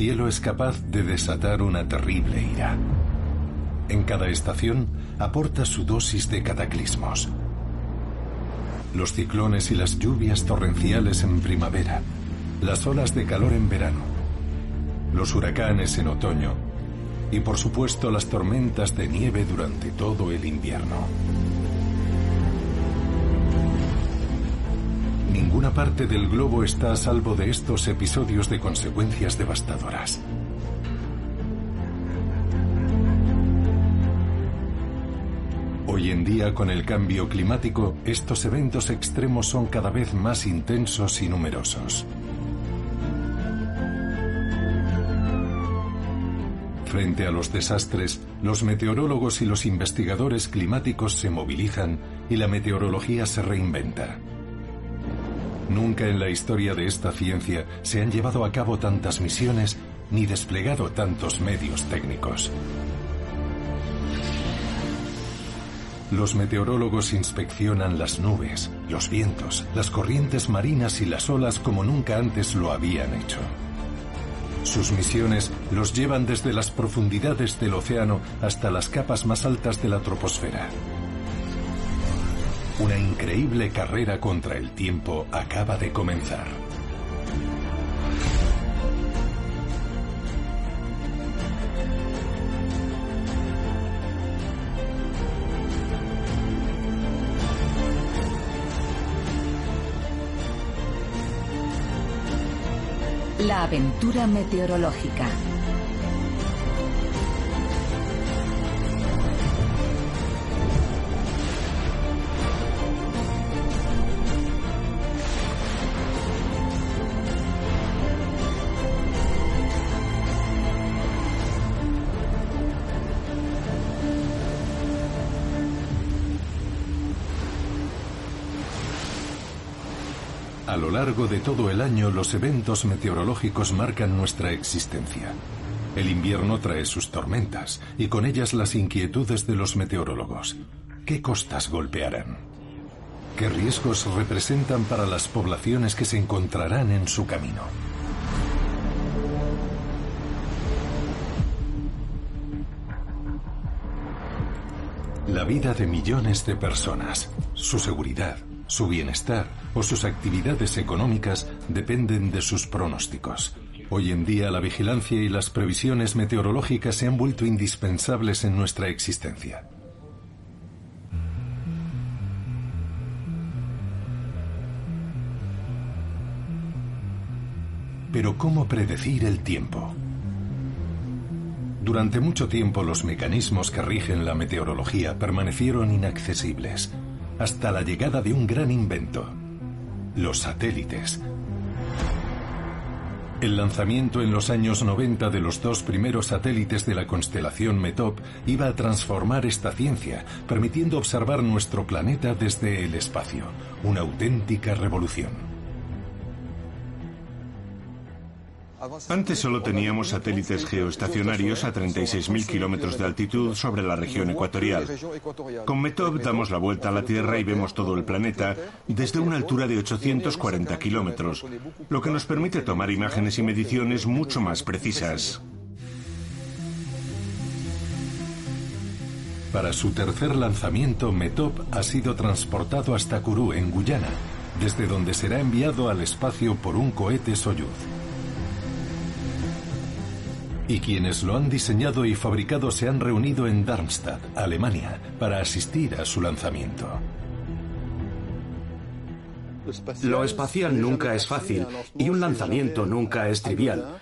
cielo es capaz de desatar una terrible ira. En cada estación aporta su dosis de cataclismos. Los ciclones y las lluvias torrenciales en primavera, las olas de calor en verano, los huracanes en otoño y por supuesto las tormentas de nieve durante todo el invierno. Ninguna parte del globo está a salvo de estos episodios de consecuencias devastadoras. Hoy en día, con el cambio climático, estos eventos extremos son cada vez más intensos y numerosos. Frente a los desastres, los meteorólogos y los investigadores climáticos se movilizan y la meteorología se reinventa. Nunca en la historia de esta ciencia se han llevado a cabo tantas misiones ni desplegado tantos medios técnicos. Los meteorólogos inspeccionan las nubes, los vientos, las corrientes marinas y las olas como nunca antes lo habían hecho. Sus misiones los llevan desde las profundidades del océano hasta las capas más altas de la troposfera. Una increíble carrera contra el tiempo acaba de comenzar. La aventura meteorológica. Largo de todo el año los eventos meteorológicos marcan nuestra existencia. El invierno trae sus tormentas y con ellas las inquietudes de los meteorólogos. ¿Qué costas golpearán? ¿Qué riesgos representan para las poblaciones que se encontrarán en su camino? La vida de millones de personas, su seguridad, su bienestar o sus actividades económicas dependen de sus pronósticos. Hoy en día la vigilancia y las previsiones meteorológicas se han vuelto indispensables en nuestra existencia. Pero ¿cómo predecir el tiempo? Durante mucho tiempo los mecanismos que rigen la meteorología permanecieron inaccesibles, hasta la llegada de un gran invento, los satélites. El lanzamiento en los años 90 de los dos primeros satélites de la constelación METOP iba a transformar esta ciencia, permitiendo observar nuestro planeta desde el espacio, una auténtica revolución. Antes solo teníamos satélites geoestacionarios a 36.000 kilómetros de altitud sobre la región ecuatorial. Con METOP damos la vuelta a la Tierra y vemos todo el planeta desde una altura de 840 kilómetros, lo que nos permite tomar imágenes y mediciones mucho más precisas. Para su tercer lanzamiento, METOP ha sido transportado hasta Kourou, en Guyana, desde donde será enviado al espacio por un cohete Soyuz y quienes lo han diseñado y fabricado se han reunido en Darmstadt, Alemania, para asistir a su lanzamiento. Lo espacial nunca es fácil y un lanzamiento nunca es trivial.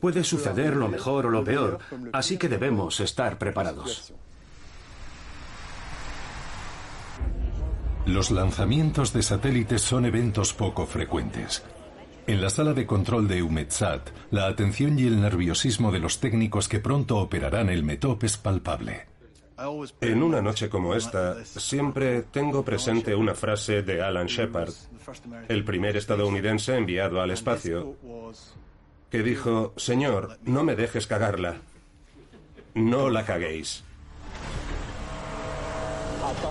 Puede suceder lo mejor o lo peor, así que debemos estar preparados. Los lanzamientos de satélites son eventos poco frecuentes. En la sala de control de UMETSAT, la atención y el nerviosismo de los técnicos que pronto operarán el METOP es palpable. En una noche como esta, siempre tengo presente una frase de Alan Shepard, el primer estadounidense enviado al espacio, que dijo, Señor, no me dejes cagarla. No la caguéis.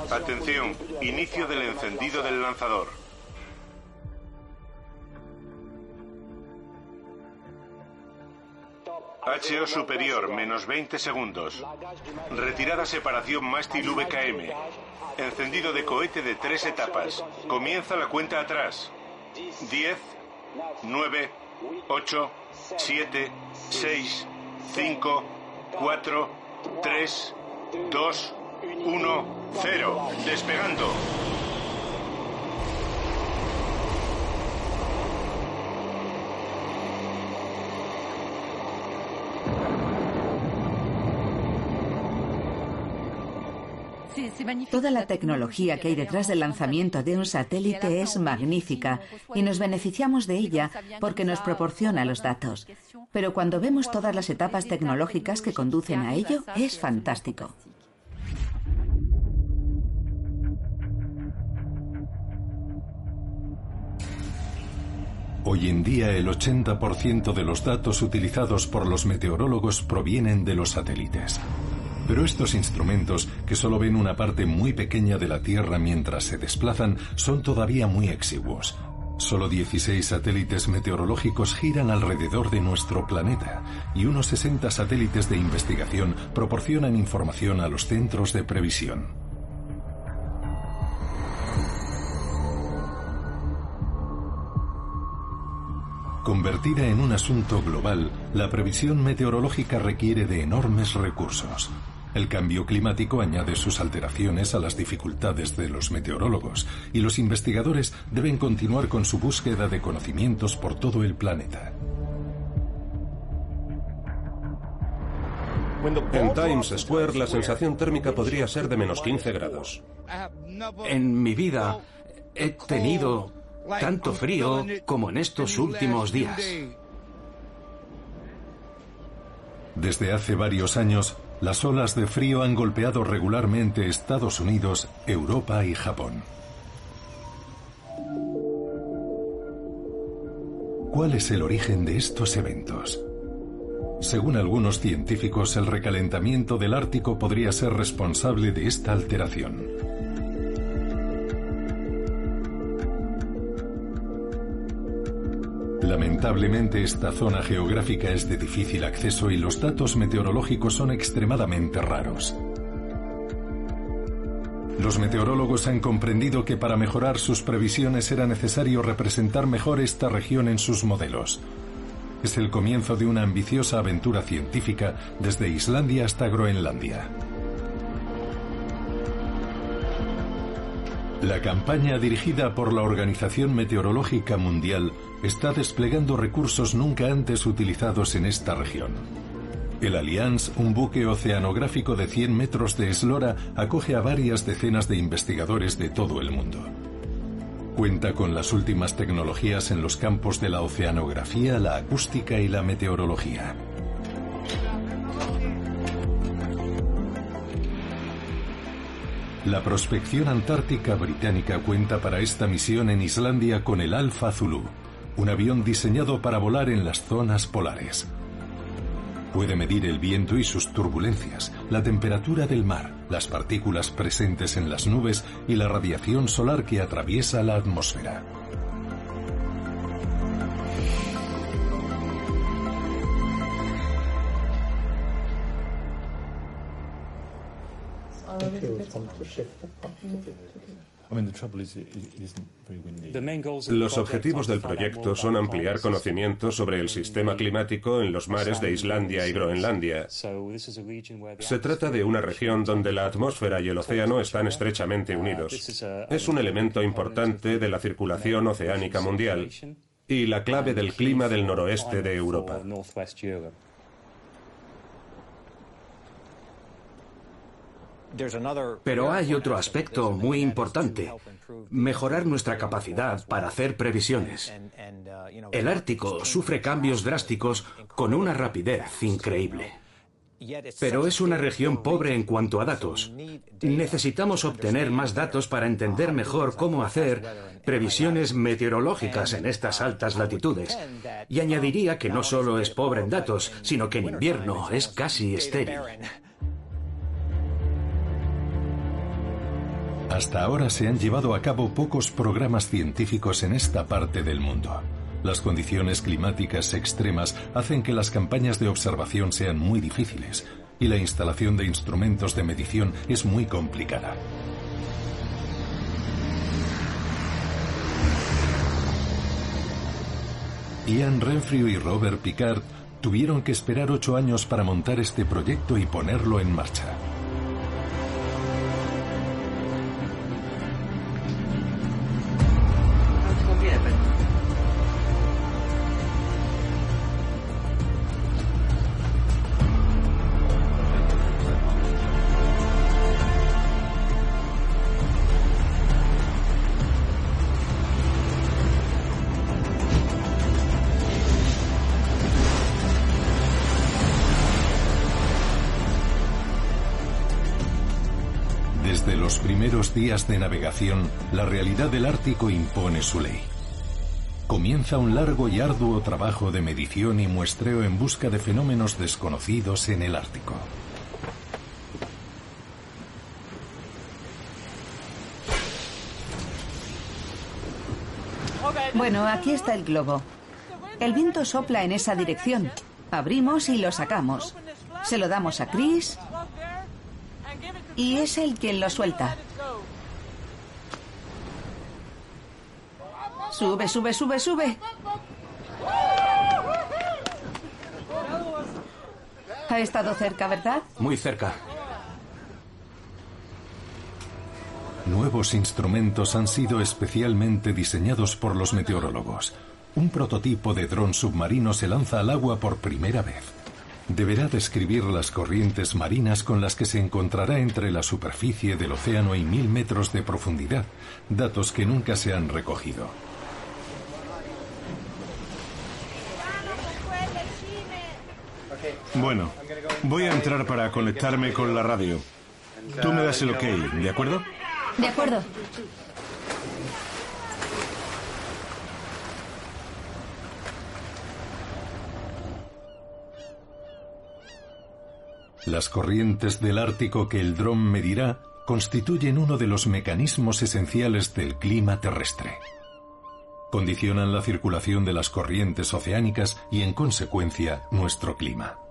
Atención, inicio del encendido del lanzador. HO superior, menos 20 segundos. Retirada separación mástil VKM. Encendido de cohete de tres etapas. Comienza la cuenta atrás. 10, 9, 8, 7, 6, 5, 4, 3, 2, 1, 0. Despegando. Toda la tecnología que hay detrás del lanzamiento de un satélite es magnífica y nos beneficiamos de ella porque nos proporciona los datos. Pero cuando vemos todas las etapas tecnológicas que conducen a ello, es fantástico. Hoy en día el 80% de los datos utilizados por los meteorólogos provienen de los satélites. Pero estos instrumentos, que solo ven una parte muy pequeña de la Tierra mientras se desplazan, son todavía muy exiguos. Solo 16 satélites meteorológicos giran alrededor de nuestro planeta y unos 60 satélites de investigación proporcionan información a los centros de previsión. Convertida en un asunto global, la previsión meteorológica requiere de enormes recursos. El cambio climático añade sus alteraciones a las dificultades de los meteorólogos y los investigadores deben continuar con su búsqueda de conocimientos por todo el planeta. En Times Square la sensación térmica podría ser de menos 15 grados. En mi vida he tenido tanto frío como en estos últimos días. Desde hace varios años, las olas de frío han golpeado regularmente Estados Unidos, Europa y Japón. ¿Cuál es el origen de estos eventos? Según algunos científicos, el recalentamiento del Ártico podría ser responsable de esta alteración. Lamentablemente esta zona geográfica es de difícil acceso y los datos meteorológicos son extremadamente raros. Los meteorólogos han comprendido que para mejorar sus previsiones era necesario representar mejor esta región en sus modelos. Es el comienzo de una ambiciosa aventura científica desde Islandia hasta Groenlandia. La campaña dirigida por la Organización Meteorológica Mundial está desplegando recursos nunca antes utilizados en esta región. El Allianz, un buque oceanográfico de 100 metros de eslora, acoge a varias decenas de investigadores de todo el mundo. Cuenta con las últimas tecnologías en los campos de la oceanografía, la acústica y la meteorología. La prospección antártica británica cuenta para esta misión en Islandia con el Alfa Zulu, un avión diseñado para volar en las zonas polares. Puede medir el viento y sus turbulencias, la temperatura del mar, las partículas presentes en las nubes y la radiación solar que atraviesa la atmósfera. Los objetivos del proyecto son ampliar conocimientos sobre el sistema climático en los mares de Islandia y Groenlandia. Se trata de una región donde la atmósfera y el océano están estrechamente unidos. Es un elemento importante de la circulación oceánica mundial y la clave del clima del noroeste de Europa. Pero hay otro aspecto muy importante, mejorar nuestra capacidad para hacer previsiones. El Ártico sufre cambios drásticos con una rapidez increíble. Pero es una región pobre en cuanto a datos. Necesitamos obtener más datos para entender mejor cómo hacer previsiones meteorológicas en estas altas latitudes. Y añadiría que no solo es pobre en datos, sino que en invierno es casi estéril. Hasta ahora se han llevado a cabo pocos programas científicos en esta parte del mundo. Las condiciones climáticas extremas hacen que las campañas de observación sean muy difíciles y la instalación de instrumentos de medición es muy complicada. Ian Renfrew y Robert Picard tuvieron que esperar ocho años para montar este proyecto y ponerlo en marcha. Días de navegación, la realidad del Ártico impone su ley. Comienza un largo y arduo trabajo de medición y muestreo en busca de fenómenos desconocidos en el Ártico. Bueno, aquí está el globo. El viento sopla en esa dirección. Abrimos y lo sacamos. Se lo damos a Chris y es él quien lo suelta. Sube, sube, sube, sube. Ha estado cerca, ¿verdad? Muy cerca. Nuevos instrumentos han sido especialmente diseñados por los meteorólogos. Un prototipo de dron submarino se lanza al agua por primera vez. Deberá describir las corrientes marinas con las que se encontrará entre la superficie del océano y mil metros de profundidad, datos que nunca se han recogido. Bueno, voy a entrar para conectarme con la radio. Tú me das el ok, ¿de acuerdo? De acuerdo. Las corrientes del Ártico que el dron medirá constituyen uno de los mecanismos esenciales del clima terrestre. Condicionan la circulación de las corrientes oceánicas y, en consecuencia, nuestro clima.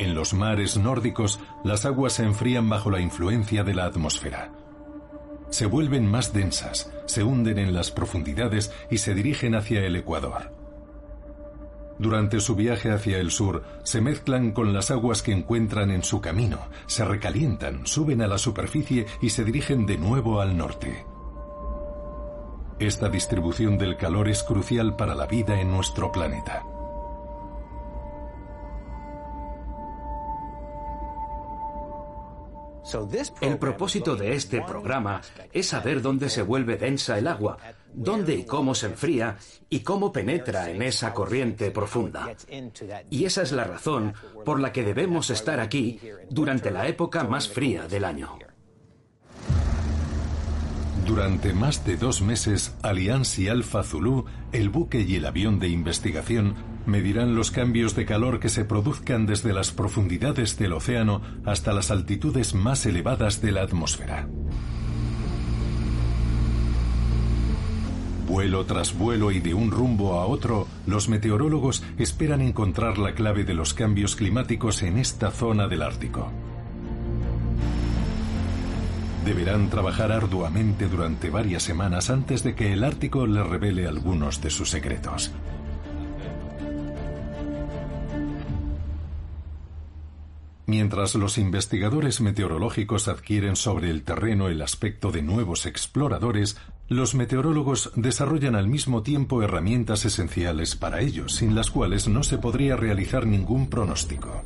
En los mares nórdicos, las aguas se enfrían bajo la influencia de la atmósfera. Se vuelven más densas, se hunden en las profundidades y se dirigen hacia el Ecuador. Durante su viaje hacia el sur, se mezclan con las aguas que encuentran en su camino, se recalientan, suben a la superficie y se dirigen de nuevo al norte. Esta distribución del calor es crucial para la vida en nuestro planeta. El propósito de este programa es saber dónde se vuelve densa el agua, dónde y cómo se enfría y cómo penetra en esa corriente profunda. Y esa es la razón por la que debemos estar aquí durante la época más fría del año. Durante más de dos meses, Allianz y Alpha Zulu, el buque y el avión de investigación, medirán los cambios de calor que se produzcan desde las profundidades del océano hasta las altitudes más elevadas de la atmósfera. Vuelo tras vuelo y de un rumbo a otro, los meteorólogos esperan encontrar la clave de los cambios climáticos en esta zona del Ártico. Deberán trabajar arduamente durante varias semanas antes de que el Ártico les revele algunos de sus secretos. Mientras los investigadores meteorológicos adquieren sobre el terreno el aspecto de nuevos exploradores, los meteorólogos desarrollan al mismo tiempo herramientas esenciales para ellos, sin las cuales no se podría realizar ningún pronóstico.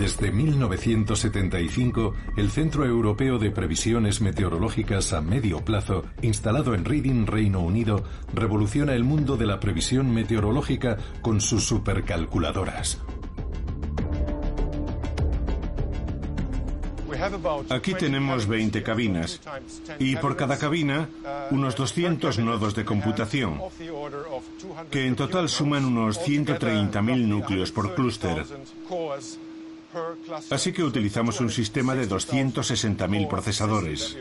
Desde 1975, el Centro Europeo de Previsiones Meteorológicas a Medio Plazo, instalado en Reading, Reino Unido, revoluciona el mundo de la previsión meteorológica con sus supercalculadoras. Aquí tenemos 20 cabinas y por cada cabina unos 200 nodos de computación, que en total suman unos 130.000 núcleos por clúster. Así que utilizamos un sistema de 260.000 procesadores.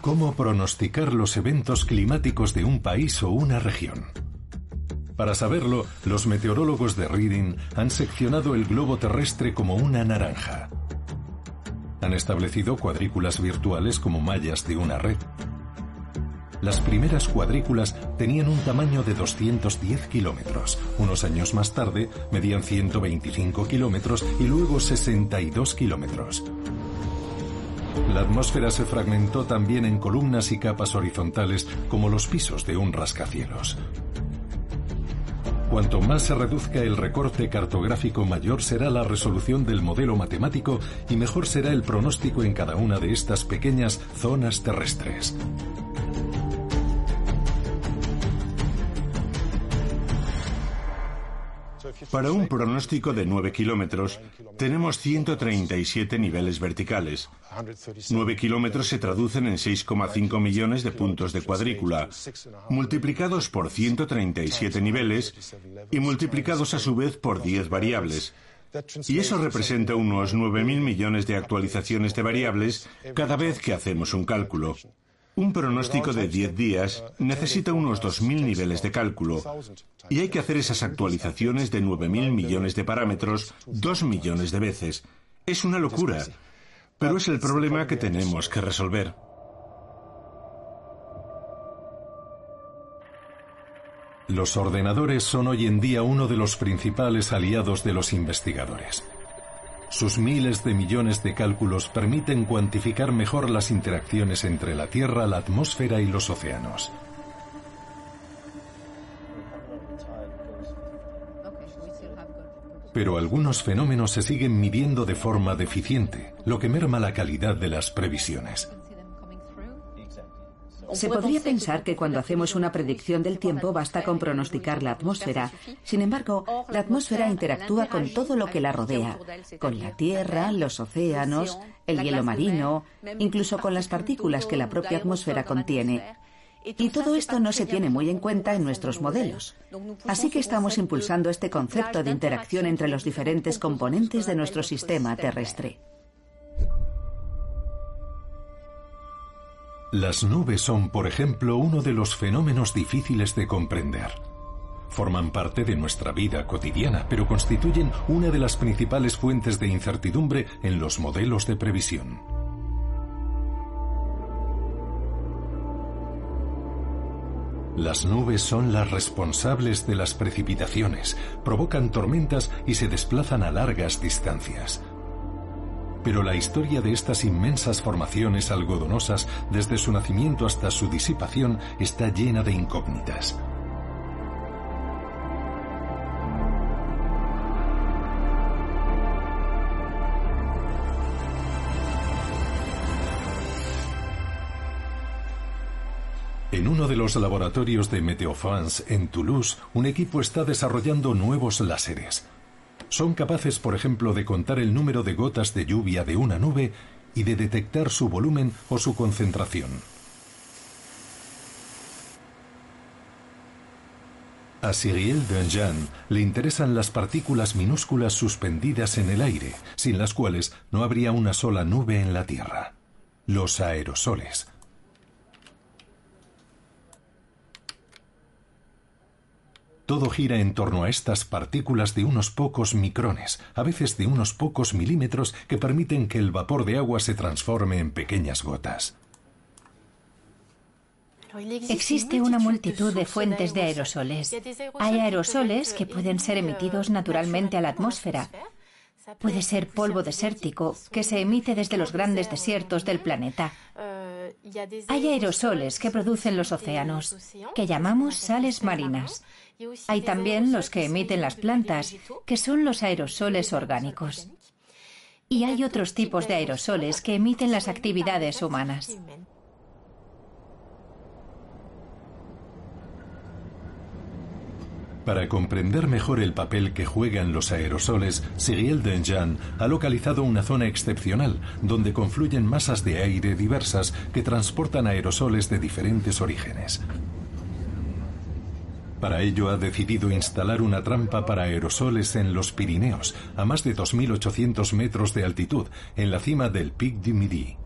¿Cómo pronosticar los eventos climáticos de un país o una región? Para saberlo, los meteorólogos de Reading han seccionado el globo terrestre como una naranja. Han establecido cuadrículas virtuales como mallas de una red. Las primeras cuadrículas tenían un tamaño de 210 kilómetros. Unos años más tarde medían 125 kilómetros y luego 62 kilómetros. La atmósfera se fragmentó también en columnas y capas horizontales como los pisos de un rascacielos. Cuanto más se reduzca el recorte cartográfico, mayor será la resolución del modelo matemático y mejor será el pronóstico en cada una de estas pequeñas zonas terrestres. Para un pronóstico de 9 kilómetros, tenemos 137 niveles verticales. 9 kilómetros se traducen en 6,5 millones de puntos de cuadrícula, multiplicados por 137 niveles y multiplicados a su vez por 10 variables. Y eso representa unos 9.000 millones de actualizaciones de variables cada vez que hacemos un cálculo. Un pronóstico de 10 días necesita unos 2.000 niveles de cálculo y hay que hacer esas actualizaciones de 9.000 millones de parámetros 2 millones de veces. Es una locura, pero es el problema que tenemos que resolver. Los ordenadores son hoy en día uno de los principales aliados de los investigadores. Sus miles de millones de cálculos permiten cuantificar mejor las interacciones entre la Tierra, la atmósfera y los océanos. Pero algunos fenómenos se siguen midiendo de forma deficiente, lo que merma la calidad de las previsiones. Se podría pensar que cuando hacemos una predicción del tiempo basta con pronosticar la atmósfera. Sin embargo, la atmósfera interactúa con todo lo que la rodea, con la Tierra, los océanos, el hielo marino, incluso con las partículas que la propia atmósfera contiene. Y todo esto no se tiene muy en cuenta en nuestros modelos. Así que estamos impulsando este concepto de interacción entre los diferentes componentes de nuestro sistema terrestre. Las nubes son, por ejemplo, uno de los fenómenos difíciles de comprender. Forman parte de nuestra vida cotidiana, pero constituyen una de las principales fuentes de incertidumbre en los modelos de previsión. Las nubes son las responsables de las precipitaciones, provocan tormentas y se desplazan a largas distancias. Pero la historia de estas inmensas formaciones algodonosas, desde su nacimiento hasta su disipación, está llena de incógnitas. En uno de los laboratorios de Meteofans en Toulouse, un equipo está desarrollando nuevos láseres son capaces, por ejemplo, de contar el número de gotas de lluvia de una nube y de detectar su volumen o su concentración. A Cyril Denjean le interesan las partículas minúsculas suspendidas en el aire, sin las cuales no habría una sola nube en la Tierra. Los aerosoles. Todo gira en torno a estas partículas de unos pocos micrones, a veces de unos pocos milímetros, que permiten que el vapor de agua se transforme en pequeñas gotas. Existe una multitud de fuentes de aerosoles. Hay aerosoles que pueden ser emitidos naturalmente a la atmósfera. Puede ser polvo desértico que se emite desde los grandes desiertos del planeta. Hay aerosoles que producen los océanos, que llamamos sales marinas. Hay también los que emiten las plantas, que son los aerosoles orgánicos. Y hay otros tipos de aerosoles que emiten las actividades humanas. Para comprender mejor el papel que juegan los aerosoles, Cyril Denjean ha localizado una zona excepcional donde confluyen masas de aire diversas que transportan aerosoles de diferentes orígenes. Para ello ha decidido instalar una trampa para aerosoles en los Pirineos, a más de 2.800 metros de altitud, en la cima del Pic du Midi.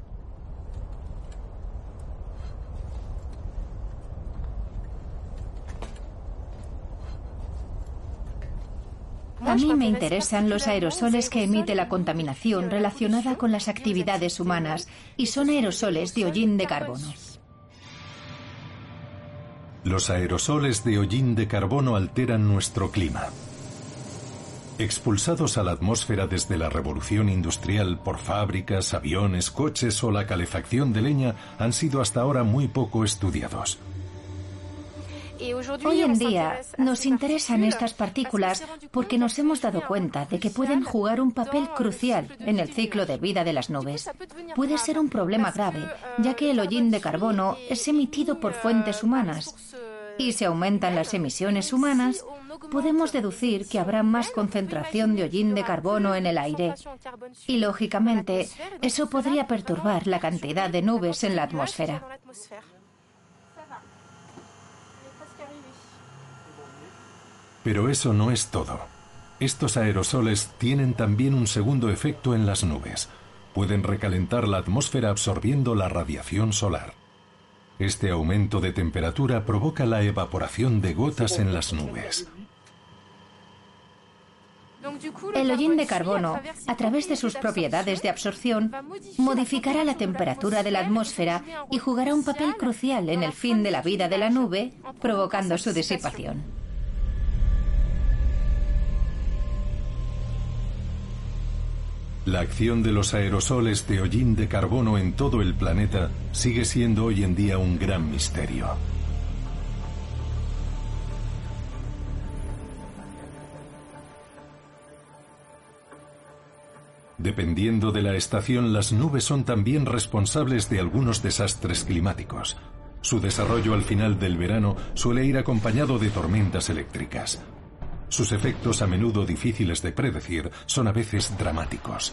A mí me interesan los aerosoles que emite la contaminación relacionada con las actividades humanas y son aerosoles de hollín de carbono. Los aerosoles de hollín de carbono alteran nuestro clima. Expulsados a la atmósfera desde la revolución industrial por fábricas, aviones, coches o la calefacción de leña, han sido hasta ahora muy poco estudiados. Hoy en día nos interesan estas partículas porque nos hemos dado cuenta de que pueden jugar un papel crucial en el ciclo de vida de las nubes. Puede ser un problema grave, ya que el hollín de carbono es emitido por fuentes humanas. Y si aumentan las emisiones humanas, podemos deducir que habrá más concentración de hollín de carbono en el aire. Y lógicamente, eso podría perturbar la cantidad de nubes en la atmósfera. Pero eso no es todo. Estos aerosoles tienen también un segundo efecto en las nubes. Pueden recalentar la atmósfera absorbiendo la radiación solar. Este aumento de temperatura provoca la evaporación de gotas en las nubes. El hollín de carbono, a través de sus propiedades de absorción, modificará la temperatura de la atmósfera y jugará un papel crucial en el fin de la vida de la nube, provocando su disipación. La acción de los aerosoles de hollín de carbono en todo el planeta sigue siendo hoy en día un gran misterio. Dependiendo de la estación, las nubes son también responsables de algunos desastres climáticos. Su desarrollo al final del verano suele ir acompañado de tormentas eléctricas. Sus efectos, a menudo difíciles de predecir, son a veces dramáticos.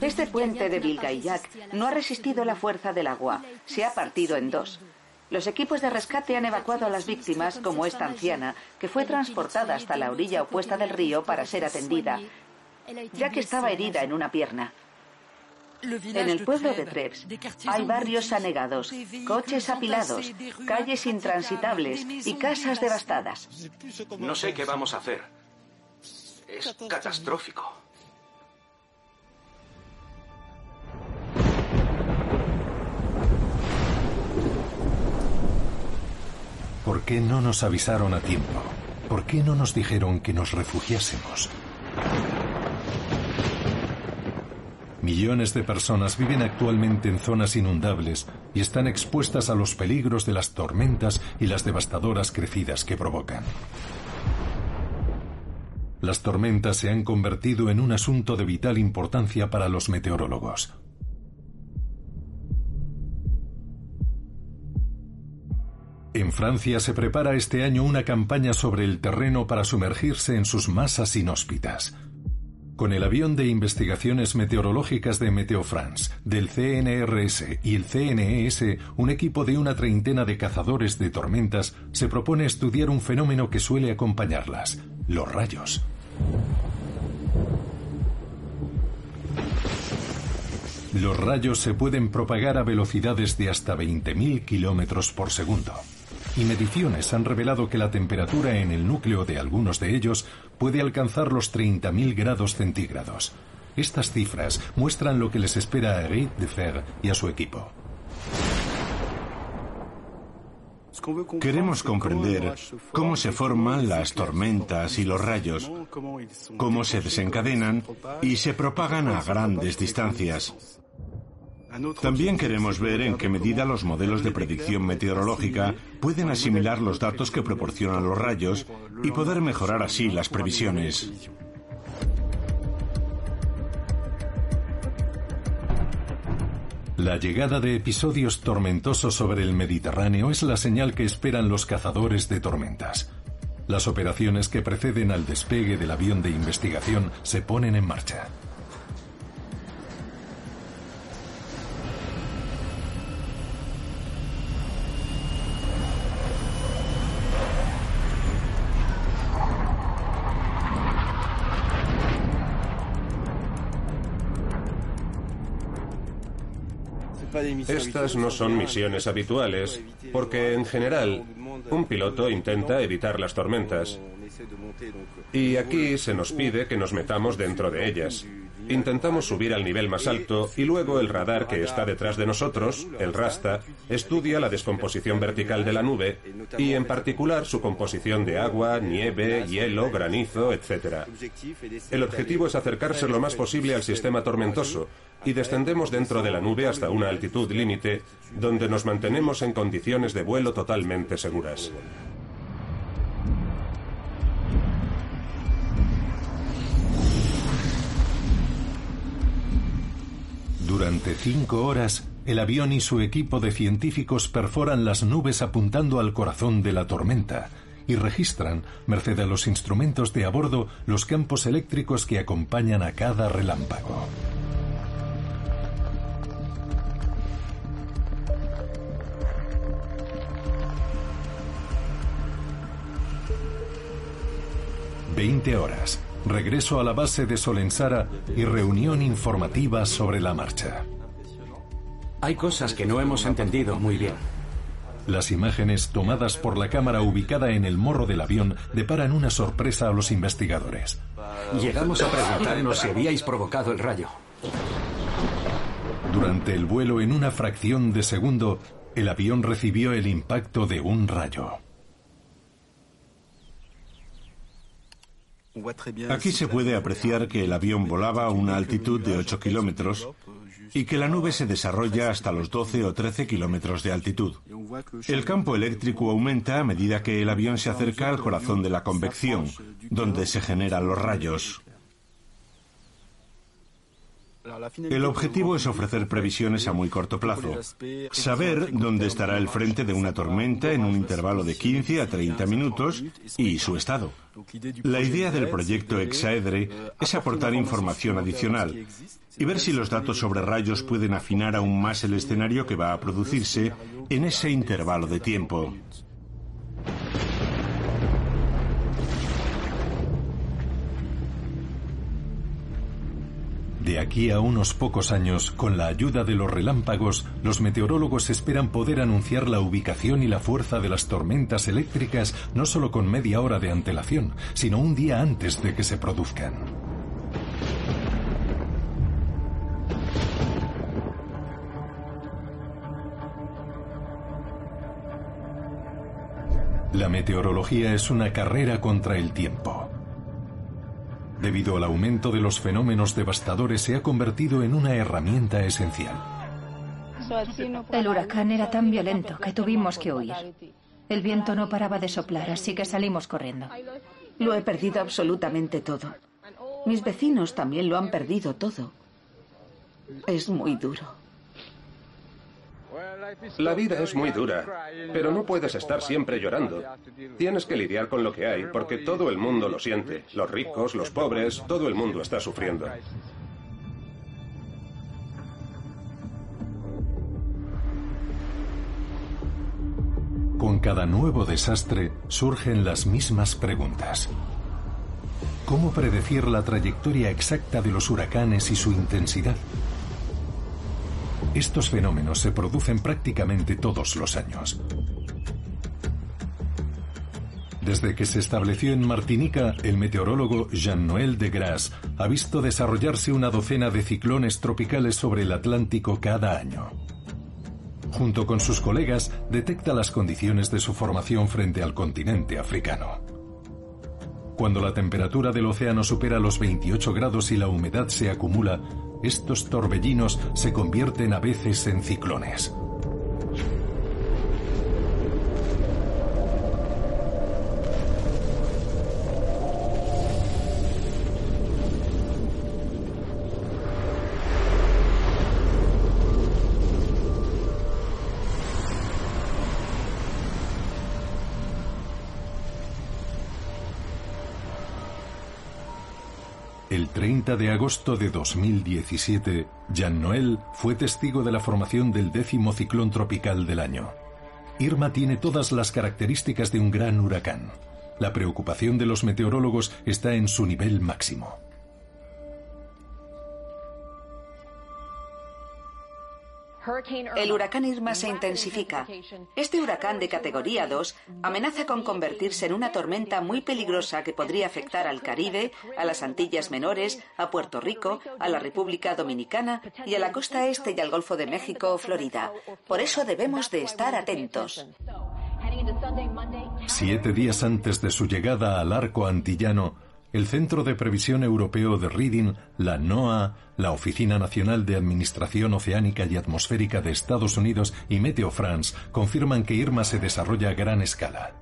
Este puente de Vilgayac no ha resistido la fuerza del agua. Se ha partido en dos. Los equipos de rescate han evacuado a las víctimas, como esta anciana, que fue transportada hasta la orilla opuesta del río para ser atendida, ya que estaba herida en una pierna. En el pueblo de Treves hay barrios anegados, coches apilados, calles intransitables y casas devastadas. No sé qué vamos a hacer. Es catastrófico. ¿Por qué no nos avisaron a tiempo? ¿Por qué no nos dijeron que nos refugiásemos? Millones de personas viven actualmente en zonas inundables y están expuestas a los peligros de las tormentas y las devastadoras crecidas que provocan. Las tormentas se han convertido en un asunto de vital importancia para los meteorólogos. En Francia se prepara este año una campaña sobre el terreno para sumergirse en sus masas inhóspitas. Con el avión de investigaciones meteorológicas de Meteofrance, del CNRS y el CNES, un equipo de una treintena de cazadores de tormentas se propone estudiar un fenómeno que suele acompañarlas, los rayos. Los rayos se pueden propagar a velocidades de hasta 20.000 kilómetros por segundo y mediciones han revelado que la temperatura en el núcleo de algunos de ellos puede alcanzar los 30.000 grados centígrados. Estas cifras muestran lo que les espera a Eric de Fer y a su equipo. Queremos comprender cómo se forman las tormentas y los rayos, cómo se desencadenan y se propagan a grandes distancias. También queremos ver en qué medida los modelos de predicción meteorológica pueden asimilar los datos que proporcionan los rayos y poder mejorar así las previsiones. La llegada de episodios tormentosos sobre el Mediterráneo es la señal que esperan los cazadores de tormentas. Las operaciones que preceden al despegue del avión de investigación se ponen en marcha. Estas no son misiones habituales, porque en general un piloto intenta evitar las tormentas. Y aquí se nos pide que nos metamos dentro de ellas. Intentamos subir al nivel más alto y luego el radar que está detrás de nosotros, el Rasta, estudia la descomposición vertical de la nube y en particular su composición de agua, nieve, hielo, granizo, etc. El objetivo es acercarse lo más posible al sistema tormentoso y descendemos dentro de la nube hasta una altitud límite donde nos mantenemos en condiciones de vuelo totalmente seguras. Durante cinco horas, el avión y su equipo de científicos perforan las nubes apuntando al corazón de la tormenta y registran, merced a los instrumentos de a bordo, los campos eléctricos que acompañan a cada relámpago. Veinte horas. Regreso a la base de Solensara y reunión informativa sobre la marcha. Hay cosas que no hemos entendido muy bien. Las imágenes tomadas por la cámara ubicada en el morro del avión deparan una sorpresa a los investigadores. Llegamos a preguntarnos si habíais provocado el rayo. Durante el vuelo en una fracción de segundo, el avión recibió el impacto de un rayo. Aquí se puede apreciar que el avión volaba a una altitud de 8 kilómetros y que la nube se desarrolla hasta los 12 o 13 kilómetros de altitud. El campo eléctrico aumenta a medida que el avión se acerca al corazón de la convección, donde se generan los rayos. El objetivo es ofrecer previsiones a muy corto plazo. Saber dónde estará el frente de una tormenta en un intervalo de 15 a 30 minutos y su estado. La idea del proyecto Exaedre es aportar información adicional y ver si los datos sobre rayos pueden afinar aún más el escenario que va a producirse en ese intervalo de tiempo. De aquí a unos pocos años, con la ayuda de los relámpagos, los meteorólogos esperan poder anunciar la ubicación y la fuerza de las tormentas eléctricas no solo con media hora de antelación, sino un día antes de que se produzcan. La meteorología es una carrera contra el tiempo. Debido al aumento de los fenómenos devastadores, se ha convertido en una herramienta esencial. El huracán era tan violento que tuvimos que huir. El viento no paraba de soplar, así que salimos corriendo. Lo he perdido absolutamente todo. Mis vecinos también lo han perdido todo. Es muy duro. La vida es muy dura, pero no puedes estar siempre llorando. Tienes que lidiar con lo que hay, porque todo el mundo lo siente. Los ricos, los pobres, todo el mundo está sufriendo. Con cada nuevo desastre surgen las mismas preguntas. ¿Cómo predecir la trayectoria exacta de los huracanes y su intensidad? Estos fenómenos se producen prácticamente todos los años. Desde que se estableció en Martinica, el meteorólogo Jean-Noël de Grasse ha visto desarrollarse una docena de ciclones tropicales sobre el Atlántico cada año. Junto con sus colegas, detecta las condiciones de su formación frente al continente africano. Cuando la temperatura del océano supera los 28 grados y la humedad se acumula, estos torbellinos se convierten a veces en ciclones. Agosto de 2017, Jean Noël fue testigo de la formación del décimo ciclón tropical del año. Irma tiene todas las características de un gran huracán. La preocupación de los meteorólogos está en su nivel máximo. El huracán Irma se intensifica. Este huracán de categoría 2 amenaza con convertirse en una tormenta muy peligrosa que podría afectar al Caribe, a las Antillas Menores, a Puerto Rico, a la República Dominicana y a la costa este y al Golfo de México o Florida. Por eso debemos de estar atentos. Siete días antes de su llegada al arco antillano, el Centro de Previsión Europeo de Reading, la NOAA, la Oficina Nacional de Administración Oceánica y Atmosférica de Estados Unidos y Meteo France confirman que Irma se desarrolla a gran escala.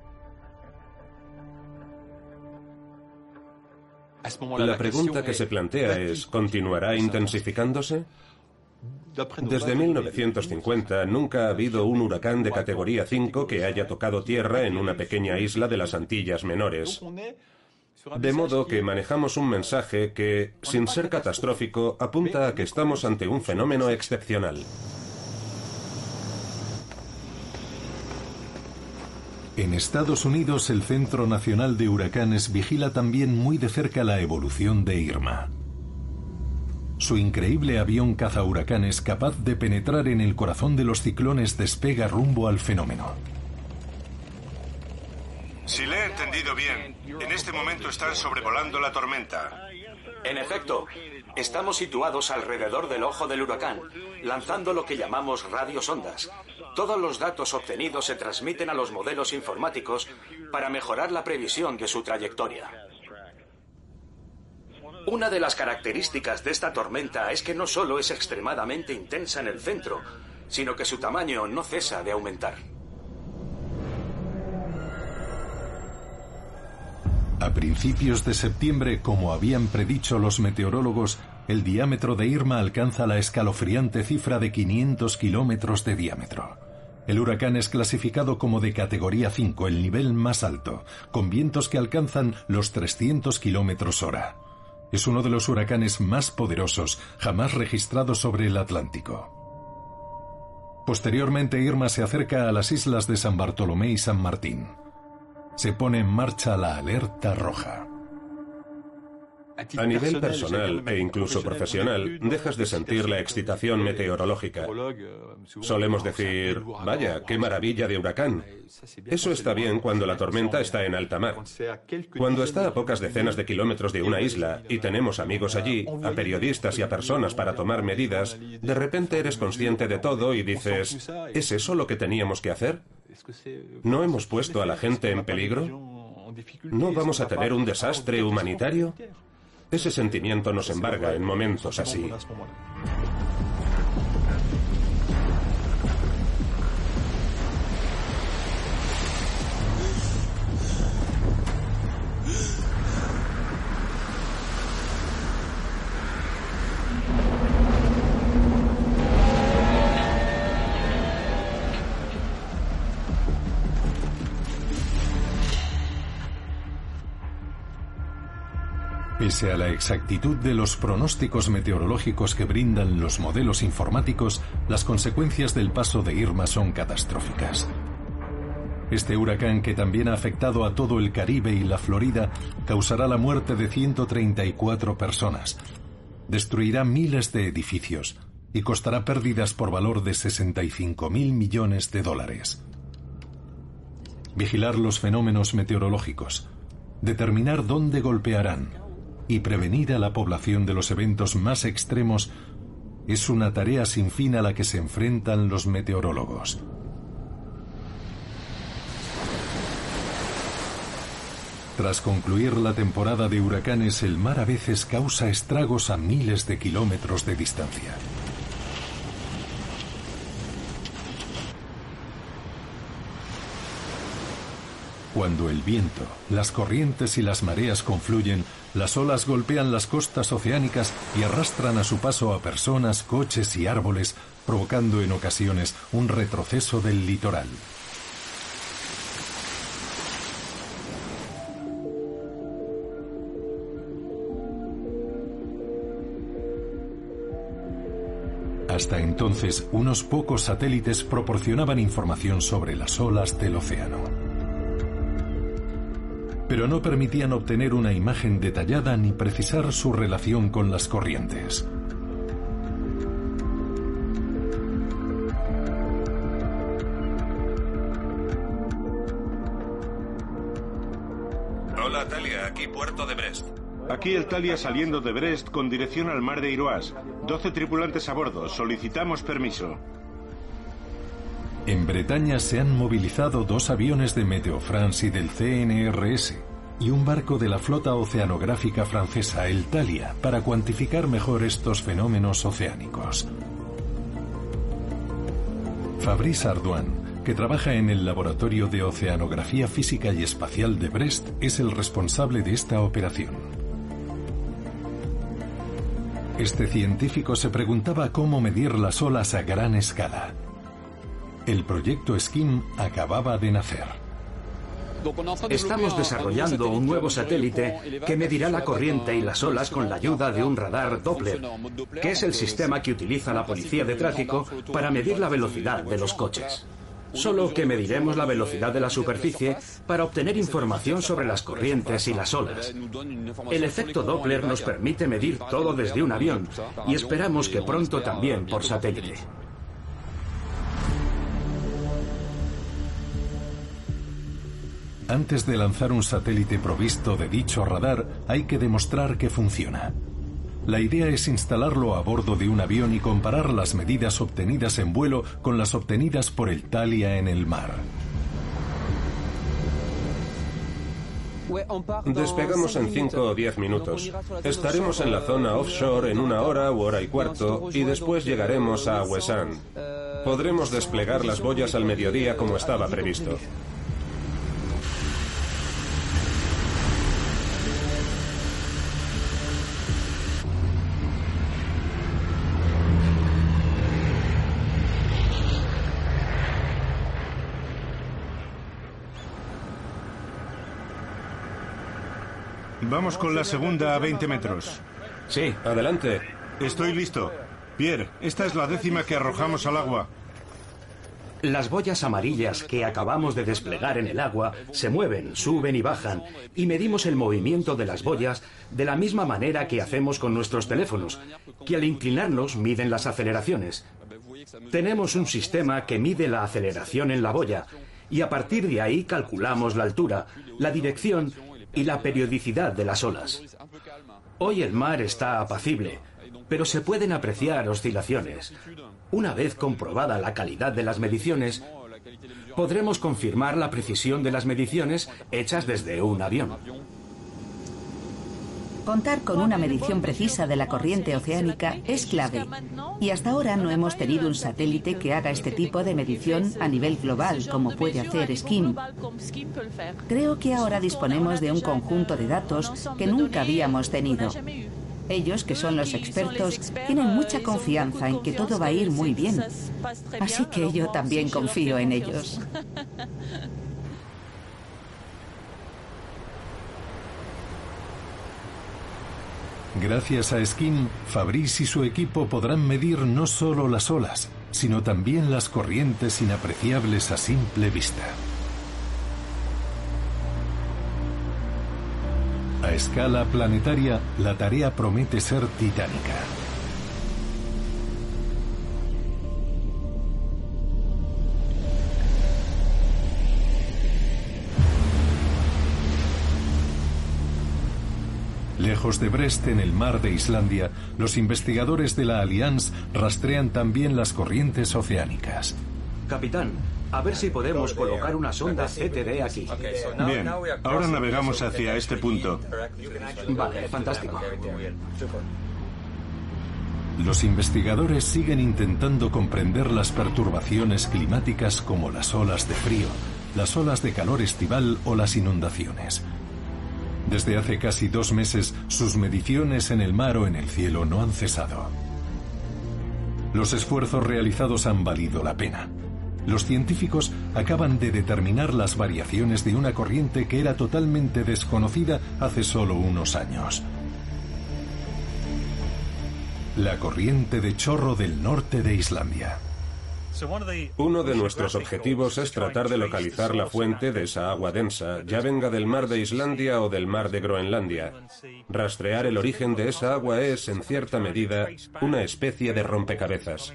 La pregunta que se plantea es, ¿continuará intensificándose? Desde 1950 nunca ha habido un huracán de categoría 5 que haya tocado tierra en una pequeña isla de las Antillas Menores. De modo que manejamos un mensaje que, sin ser catastrófico, apunta a que estamos ante un fenómeno excepcional. En Estados Unidos, el Centro Nacional de Huracanes vigila también muy de cerca la evolución de Irma. Su increíble avión caza huracanes capaz de penetrar en el corazón de los ciclones despega rumbo al fenómeno. Si le he entendido bien, en este momento están sobrevolando la tormenta. En efecto, estamos situados alrededor del ojo del huracán, lanzando lo que llamamos radiosondas. Todos los datos obtenidos se transmiten a los modelos informáticos para mejorar la previsión de su trayectoria. Una de las características de esta tormenta es que no solo es extremadamente intensa en el centro, sino que su tamaño no cesa de aumentar. A principios de septiembre, como habían predicho los meteorólogos, el diámetro de Irma alcanza la escalofriante cifra de 500 kilómetros de diámetro. El huracán es clasificado como de categoría 5, el nivel más alto, con vientos que alcanzan los 300 kilómetros hora. Es uno de los huracanes más poderosos jamás registrados sobre el Atlántico. Posteriormente Irma se acerca a las islas de San Bartolomé y San Martín. Se pone en marcha la alerta roja. A nivel personal e incluso profesional, dejas de sentir la excitación meteorológica. Solemos decir, vaya, qué maravilla de huracán. Eso está bien cuando la tormenta está en alta mar. Cuando está a pocas decenas de kilómetros de una isla y tenemos amigos allí, a periodistas y a personas para tomar medidas, de repente eres consciente de todo y dices, ¿es eso lo que teníamos que hacer? ¿No hemos puesto a la gente en peligro? ¿No vamos a tener un desastre humanitario? Ese sentimiento nos embarga en momentos así. Pese a la exactitud de los pronósticos meteorológicos que brindan los modelos informáticos, las consecuencias del paso de Irma son catastróficas. Este huracán, que también ha afectado a todo el Caribe y la Florida, causará la muerte de 134 personas, destruirá miles de edificios y costará pérdidas por valor de 65 mil millones de dólares. Vigilar los fenómenos meteorológicos, determinar dónde golpearán, y prevenir a la población de los eventos más extremos es una tarea sin fin a la que se enfrentan los meteorólogos. Tras concluir la temporada de huracanes, el mar a veces causa estragos a miles de kilómetros de distancia. Cuando el viento, las corrientes y las mareas confluyen, las olas golpean las costas oceánicas y arrastran a su paso a personas, coches y árboles, provocando en ocasiones un retroceso del litoral. Hasta entonces, unos pocos satélites proporcionaban información sobre las olas del océano pero no permitían obtener una imagen detallada ni precisar su relación con las corrientes. Hola Talia, aquí Puerto de Brest. Aquí el Talia saliendo de Brest con dirección al mar de Iroas. 12 tripulantes a bordo. Solicitamos permiso. En Bretaña se han movilizado dos aviones de Meteo France y del CNRS y un barco de la flota oceanográfica francesa, el Talia, para cuantificar mejor estos fenómenos oceánicos. Fabrice Ardouin, que trabaja en el Laboratorio de Oceanografía Física y Espacial de Brest, es el responsable de esta operación. Este científico se preguntaba cómo medir las olas a gran escala. El proyecto SKIM acababa de nacer. Estamos desarrollando un nuevo satélite que medirá la corriente y las olas con la ayuda de un radar Doppler, que es el sistema que utiliza la policía de tráfico para medir la velocidad de los coches. Solo que mediremos la velocidad de la superficie para obtener información sobre las corrientes y las olas. El efecto Doppler nos permite medir todo desde un avión y esperamos que pronto también por satélite. Antes de lanzar un satélite provisto de dicho radar, hay que demostrar que funciona. La idea es instalarlo a bordo de un avión y comparar las medidas obtenidas en vuelo con las obtenidas por el Thalia en el mar. Despegamos en 5 o 10 minutos. Estaremos en la zona offshore en una hora u hora y cuarto y después llegaremos a Wesan. Podremos desplegar las boyas al mediodía como estaba previsto. Vamos con la segunda a 20 metros. Sí, Adelante. Estoy listo. Pierre, esta es la décima que arrojamos al agua. Las boyas amarillas que acabamos de desplegar en el agua se mueven, suben y bajan, y medimos el movimiento de las boyas de la misma manera que hacemos con nuestros teléfonos, que al inclinarnos miden las aceleraciones. Tenemos un sistema que mide la aceleración en la boya, y a partir de ahí calculamos la altura, la dirección y la periodicidad de las olas. Hoy el mar está apacible, pero se pueden apreciar oscilaciones. Una vez comprobada la calidad de las mediciones, podremos confirmar la precisión de las mediciones hechas desde un avión. Contar con una medición precisa de la corriente oceánica es clave. Y hasta ahora no hemos tenido un satélite que haga este tipo de medición a nivel global, como puede hacer SKIM. Creo que ahora disponemos de un conjunto de datos que nunca habíamos tenido. Ellos, que son los expertos, tienen mucha confianza en que todo va a ir muy bien. Así que yo también confío en ellos. Gracias a Skin, Fabrice y su equipo podrán medir no solo las olas, sino también las corrientes inapreciables a simple vista. A escala planetaria, la tarea promete ser titánica. Lejos de Brest, en el mar de Islandia, los investigadores de la Allianz rastrean también las corrientes oceánicas. Capitán, a ver si podemos colocar una sonda CTD aquí. Bien, ahora navegamos hacia este punto. Vale, fantástico. Los investigadores siguen intentando comprender las perturbaciones climáticas como las olas de frío, las olas de calor estival o las inundaciones. Desde hace casi dos meses, sus mediciones en el mar o en el cielo no han cesado. Los esfuerzos realizados han valido la pena. Los científicos acaban de determinar las variaciones de una corriente que era totalmente desconocida hace solo unos años. La corriente de chorro del norte de Islandia. Uno de nuestros objetivos es tratar de localizar la fuente de esa agua densa, ya venga del mar de Islandia o del mar de Groenlandia. Rastrear el origen de esa agua es, en cierta medida, una especie de rompecabezas.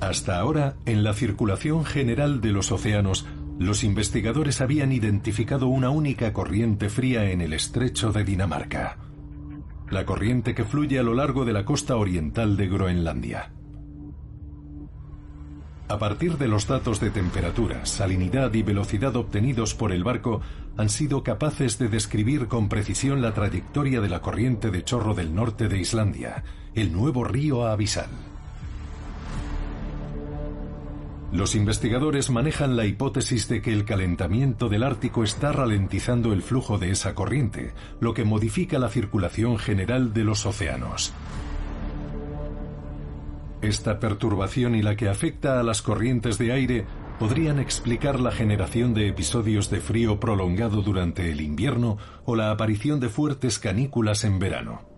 Hasta ahora, en la circulación general de los océanos, los investigadores habían identificado una única corriente fría en el estrecho de Dinamarca, la corriente que fluye a lo largo de la costa oriental de Groenlandia. A partir de los datos de temperatura, salinidad y velocidad obtenidos por el barco, han sido capaces de describir con precisión la trayectoria de la corriente de chorro del norte de Islandia, el nuevo río abisal. Los investigadores manejan la hipótesis de que el calentamiento del Ártico está ralentizando el flujo de esa corriente, lo que modifica la circulación general de los océanos. Esta perturbación y la que afecta a las corrientes de aire podrían explicar la generación de episodios de frío prolongado durante el invierno o la aparición de fuertes canículas en verano.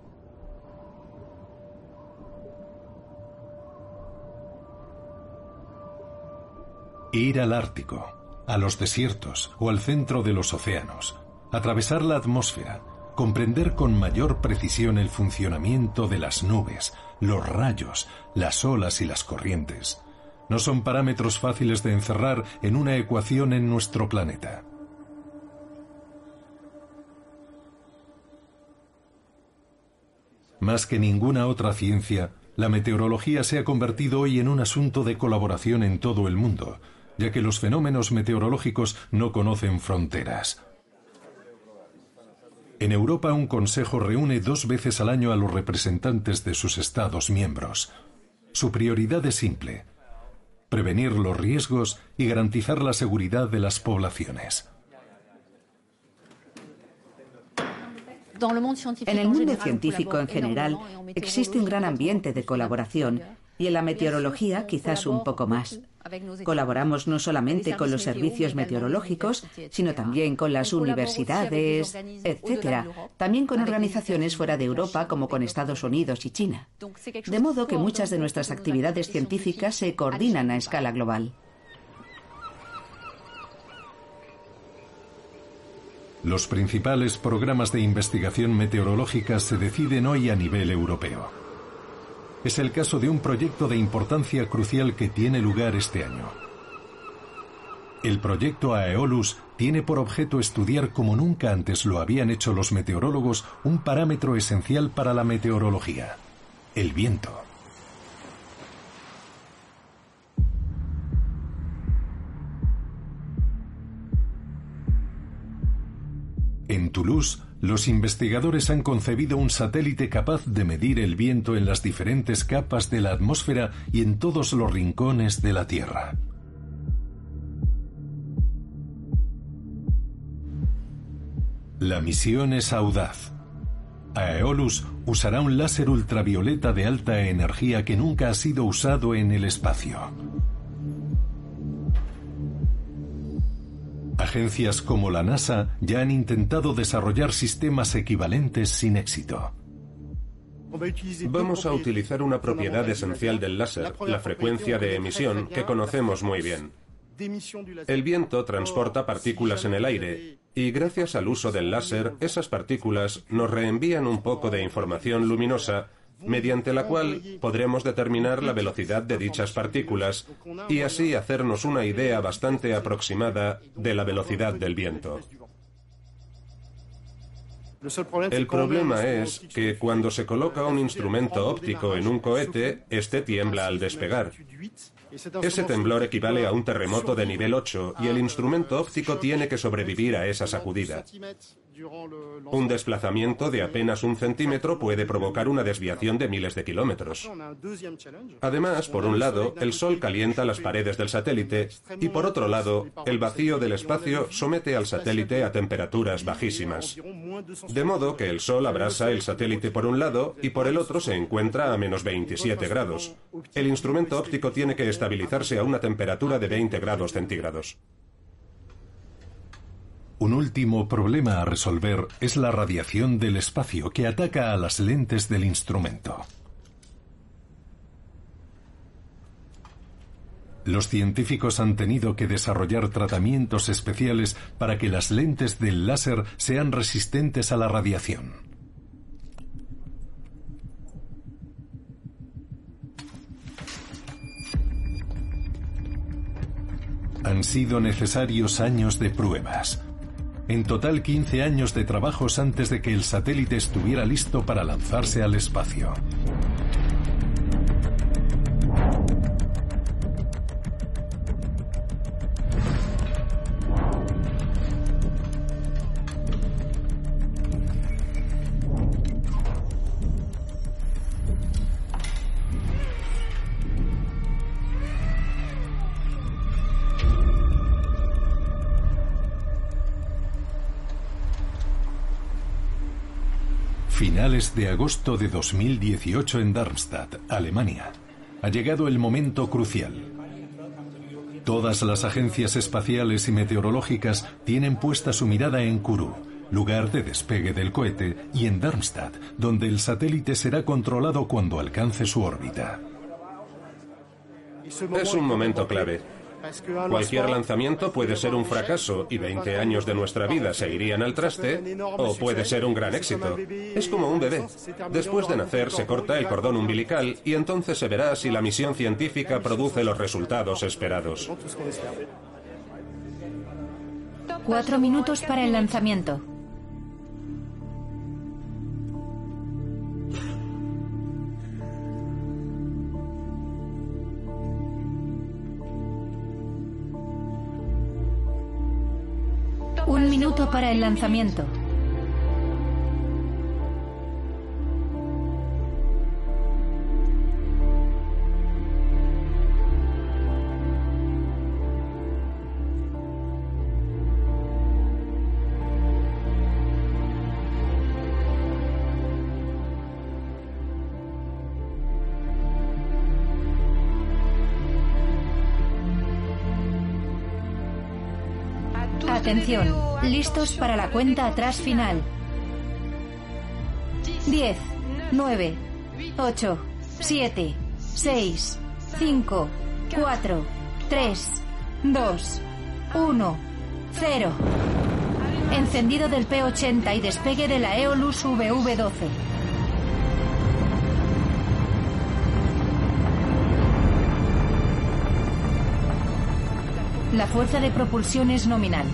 Ir al Ártico, a los desiertos o al centro de los océanos, atravesar la atmósfera, comprender con mayor precisión el funcionamiento de las nubes, los rayos, las olas y las corrientes, no son parámetros fáciles de encerrar en una ecuación en nuestro planeta. Más que ninguna otra ciencia, la meteorología se ha convertido hoy en un asunto de colaboración en todo el mundo, ya que los fenómenos meteorológicos no conocen fronteras. En Europa un consejo reúne dos veces al año a los representantes de sus Estados miembros. Su prioridad es simple, prevenir los riesgos y garantizar la seguridad de las poblaciones. En el mundo científico en general existe un gran ambiente de colaboración y en la meteorología quizás un poco más. Colaboramos no solamente con los servicios meteorológicos, sino también con las universidades, etc. También con organizaciones fuera de Europa como con Estados Unidos y China. De modo que muchas de nuestras actividades científicas se coordinan a escala global. Los principales programas de investigación meteorológica se deciden hoy a nivel europeo es el caso de un proyecto de importancia crucial que tiene lugar este año. El proyecto Aeolus tiene por objeto estudiar como nunca antes lo habían hecho los meteorólogos un parámetro esencial para la meteorología, el viento. En Toulouse, los investigadores han concebido un satélite capaz de medir el viento en las diferentes capas de la atmósfera y en todos los rincones de la Tierra. La misión es audaz. Aeolus usará un láser ultravioleta de alta energía que nunca ha sido usado en el espacio. Agencias como la NASA ya han intentado desarrollar sistemas equivalentes sin éxito. Vamos a utilizar una propiedad esencial del láser, la frecuencia de emisión, que conocemos muy bien. El viento transporta partículas en el aire y gracias al uso del láser esas partículas nos reenvían un poco de información luminosa mediante la cual podremos determinar la velocidad de dichas partículas y así hacernos una idea bastante aproximada de la velocidad del viento. El problema es que cuando se coloca un instrumento óptico en un cohete, este tiembla al despegar. Ese temblor equivale a un terremoto de nivel 8 y el instrumento óptico tiene que sobrevivir a esa sacudida. Un desplazamiento de apenas un centímetro puede provocar una desviación de miles de kilómetros. Además, por un lado, el Sol calienta las paredes del satélite y por otro lado, el vacío del espacio somete al satélite a temperaturas bajísimas. De modo que el Sol abrasa el satélite por un lado y por el otro se encuentra a menos 27 grados. El instrumento óptico tiene que estabilizarse a una temperatura de 20 grados centígrados. Un último problema a resolver es la radiación del espacio que ataca a las lentes del instrumento. Los científicos han tenido que desarrollar tratamientos especiales para que las lentes del láser sean resistentes a la radiación. Han sido necesarios años de pruebas. En total 15 años de trabajos antes de que el satélite estuviera listo para lanzarse al espacio. Finales de agosto de 2018 en Darmstadt, Alemania. Ha llegado el momento crucial. Todas las agencias espaciales y meteorológicas tienen puesta su mirada en Kourou, lugar de despegue del cohete, y en Darmstadt, donde el satélite será controlado cuando alcance su órbita. Es un momento clave. Cualquier lanzamiento puede ser un fracaso y 20 años de nuestra vida se irían al traste, o puede ser un gran éxito. Es como un bebé. Después de nacer se corta el cordón umbilical y entonces se verá si la misión científica produce los resultados esperados. Cuatro minutos para el lanzamiento. Un minuto para el lanzamiento. Atención, listos para la cuenta atrás final. 10, 9, 8, 7, 6, 5, 4, 3, 2, 1, 0. Encendido del P80 y despegue de la Eolus VV12. La fuerza de propulsión es nominal.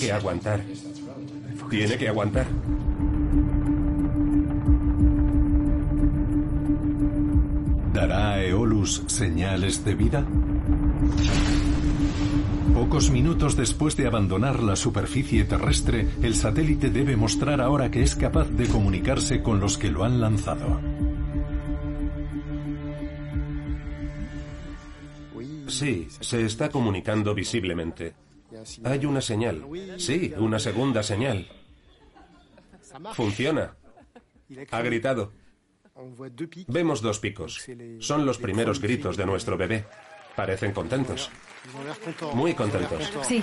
Que aguantar. Tiene que aguantar. ¿Dará a Eolus señales de vida? Pocos minutos después de abandonar la superficie terrestre, el satélite debe mostrar ahora que es capaz de comunicarse con los que lo han lanzado. Sí, se está comunicando visiblemente. Hay una señal. Sí, una segunda señal. Funciona. Ha gritado. Vemos dos picos. Son los primeros gritos de nuestro bebé. Parecen contentos. Muy contentos. Sí.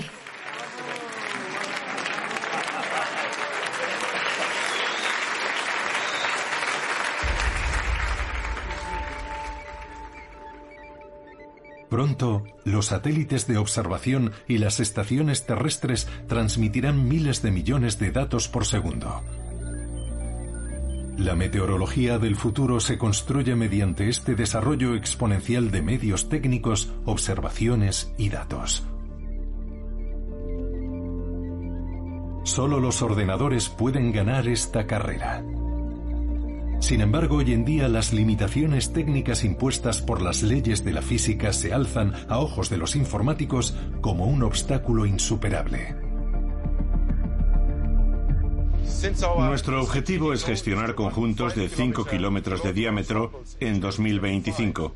Pronto, los satélites de observación y las estaciones terrestres transmitirán miles de millones de datos por segundo. La meteorología del futuro se construye mediante este desarrollo exponencial de medios técnicos, observaciones y datos. Solo los ordenadores pueden ganar esta carrera. Sin embargo, hoy en día las limitaciones técnicas impuestas por las leyes de la física se alzan a ojos de los informáticos como un obstáculo insuperable. Nuestro objetivo es gestionar conjuntos de 5 kilómetros de diámetro en 2025.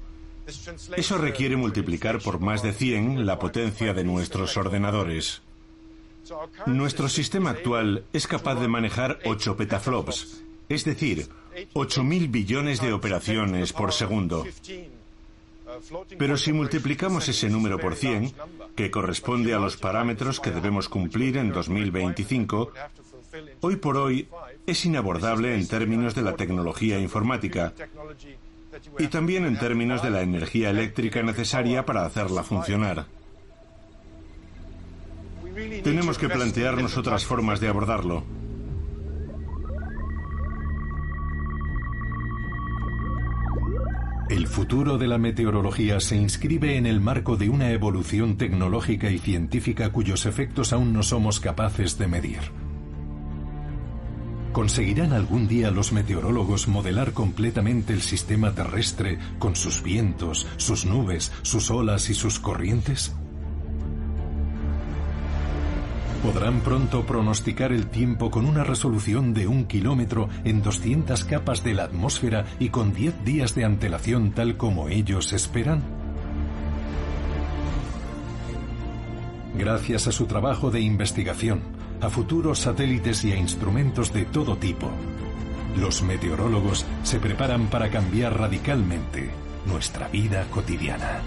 Eso requiere multiplicar por más de 100 la potencia de nuestros ordenadores. Nuestro sistema actual es capaz de manejar 8 petaflops, es decir, 8.000 billones de operaciones por segundo. Pero si multiplicamos ese número por 100, que corresponde a los parámetros que debemos cumplir en 2025, hoy por hoy es inabordable en términos de la tecnología informática. y también en términos de la energía eléctrica necesaria para hacerla funcionar. Tenemos que plantearnos otras formas de abordarlo. El futuro de la meteorología se inscribe en el marco de una evolución tecnológica y científica cuyos efectos aún no somos capaces de medir. ¿Conseguirán algún día los meteorólogos modelar completamente el sistema terrestre con sus vientos, sus nubes, sus olas y sus corrientes? Podrán pronto pronosticar el tiempo con una resolución de un kilómetro en 200 capas de la atmósfera y con 10 días de antelación tal como ellos esperan? Gracias a su trabajo de investigación, a futuros satélites y a instrumentos de todo tipo, los meteorólogos se preparan para cambiar radicalmente nuestra vida cotidiana.